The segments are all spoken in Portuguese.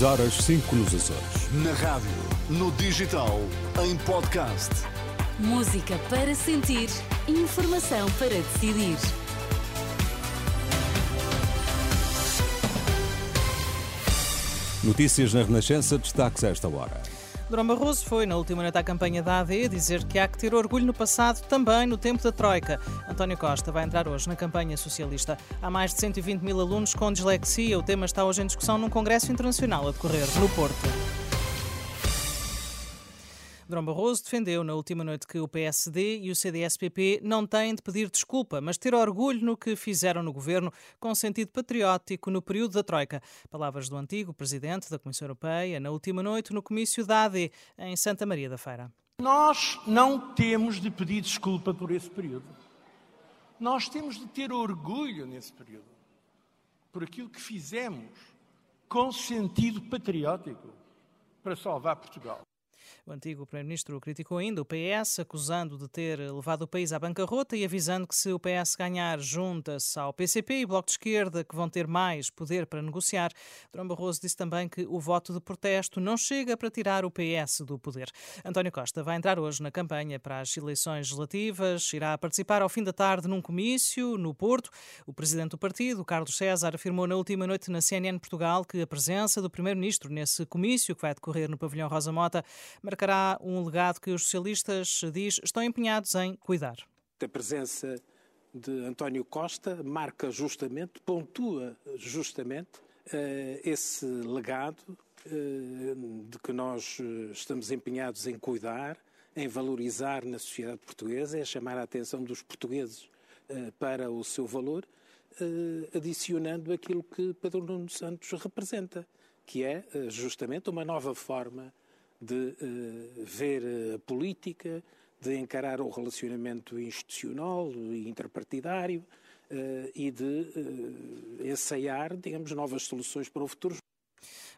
6 horas 5 nos Açores. Na rádio, no digital, em podcast. Música para sentir, informação para decidir. Notícias na Renascença, destaques a esta hora. Durão Barroso foi, na última noite à campanha da AD, dizer que há que ter orgulho no passado, também no tempo da Troika. António Costa vai entrar hoje na campanha socialista. Há mais de 120 mil alunos com dislexia. O tema está hoje em discussão num congresso internacional a decorrer no Porto. Durão Barroso defendeu na última noite que o PSD e o CDS-PP não têm de pedir desculpa, mas ter orgulho no que fizeram no governo com sentido patriótico no período da Troika. Palavras do antigo presidente da Comissão Europeia na última noite no comício da AD em Santa Maria da Feira. Nós não temos de pedir desculpa por esse período. Nós temos de ter orgulho nesse período, por aquilo que fizemos com sentido patriótico para salvar Portugal. O antigo Primeiro-Ministro criticou ainda o PS, acusando de ter levado o país à bancarrota e avisando que se o PS ganhar, junta-se ao PCP e Bloco de Esquerda, que vão ter mais poder para negociar. Durão Barroso disse também que o voto de protesto não chega para tirar o PS do poder. António Costa vai entrar hoje na campanha para as eleições legislativas, irá participar ao fim da tarde num comício no Porto. O presidente do partido, Carlos César, afirmou na última noite na CNN Portugal que a presença do primeiro-ministro nesse comício, que vai decorrer no pavilhão Rosa Mota, marcará um legado que os socialistas, diz, estão empenhados em cuidar. A presença de António Costa marca justamente, pontua justamente uh, esse legado uh, de que nós eh, estamos empenhados em cuidar, em valorizar na sociedade portuguesa, é chamar a atenção dos portugueses para o seu valor, adicionando aquilo que Pedro Nuno Santos representa, que é justamente uma nova forma de uh, ver a política, de encarar o relacionamento institucional e interpartidário uh, e de uh, ensaiar, digamos, novas soluções para o futuro.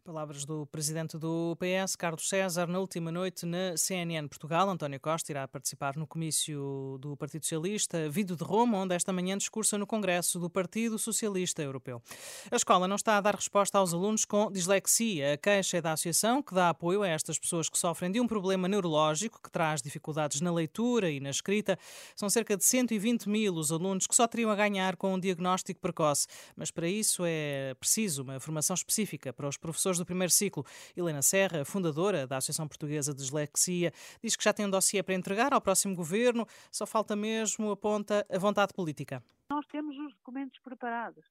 Palavras do presidente do PS, Carlos César, na última noite na CNN Portugal. António Costa irá participar no comício do Partido Socialista, vindo de Roma, onde esta manhã discursa no Congresso do Partido Socialista Europeu. A escola não está a dar resposta aos alunos com dislexia. A queixa é da associação que dá apoio a estas pessoas que sofrem de um problema neurológico que traz dificuldades na leitura e na escrita. São cerca de 120 mil os alunos que só teriam a ganhar com um diagnóstico precoce. Mas para isso é preciso uma formação específica para os professores professores do primeiro ciclo. Helena Serra, fundadora da Associação Portuguesa de Dislexia, diz que já tem um dossiê para entregar ao próximo governo, só falta mesmo, aponta, a vontade política. Nós temos os documentos preparados.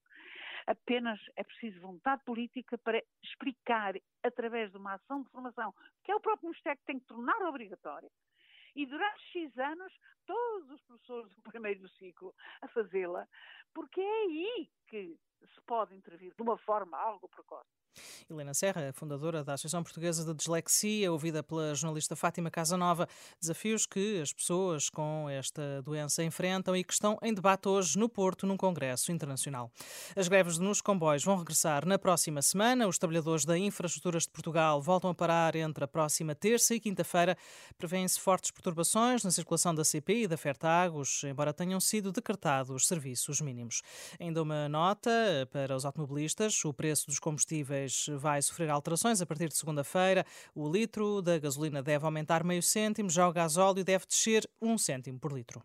Apenas é preciso vontade política para explicar, através de uma ação de formação, que é o próprio Ministério que tem que tornar obrigatória, e durante X anos, todos os professores do primeiro ciclo a fazê-la, porque é aí que se pode intervir de uma forma algo precoce. Helena Serra, fundadora da Associação Portuguesa de Dislexia, ouvida pela jornalista Fátima Casanova, desafios que as pessoas com esta doença enfrentam e que estão em debate hoje no Porto, num congresso internacional. As greves nos comboios vão regressar na próxima semana. Os trabalhadores da Infraestruturas de Portugal voltam a parar entre a próxima terça e quinta-feira. Prevêem-se fortes perturbações na circulação da CP e da Fertagos, embora tenham sido decretados serviços mínimos. Ainda uma nota para os automobilistas: o preço dos combustíveis vai sofrer alterações a partir de segunda-feira. O litro da gasolina deve aumentar meio cêntimo, já o gasóleo deve descer um cêntimo por litro.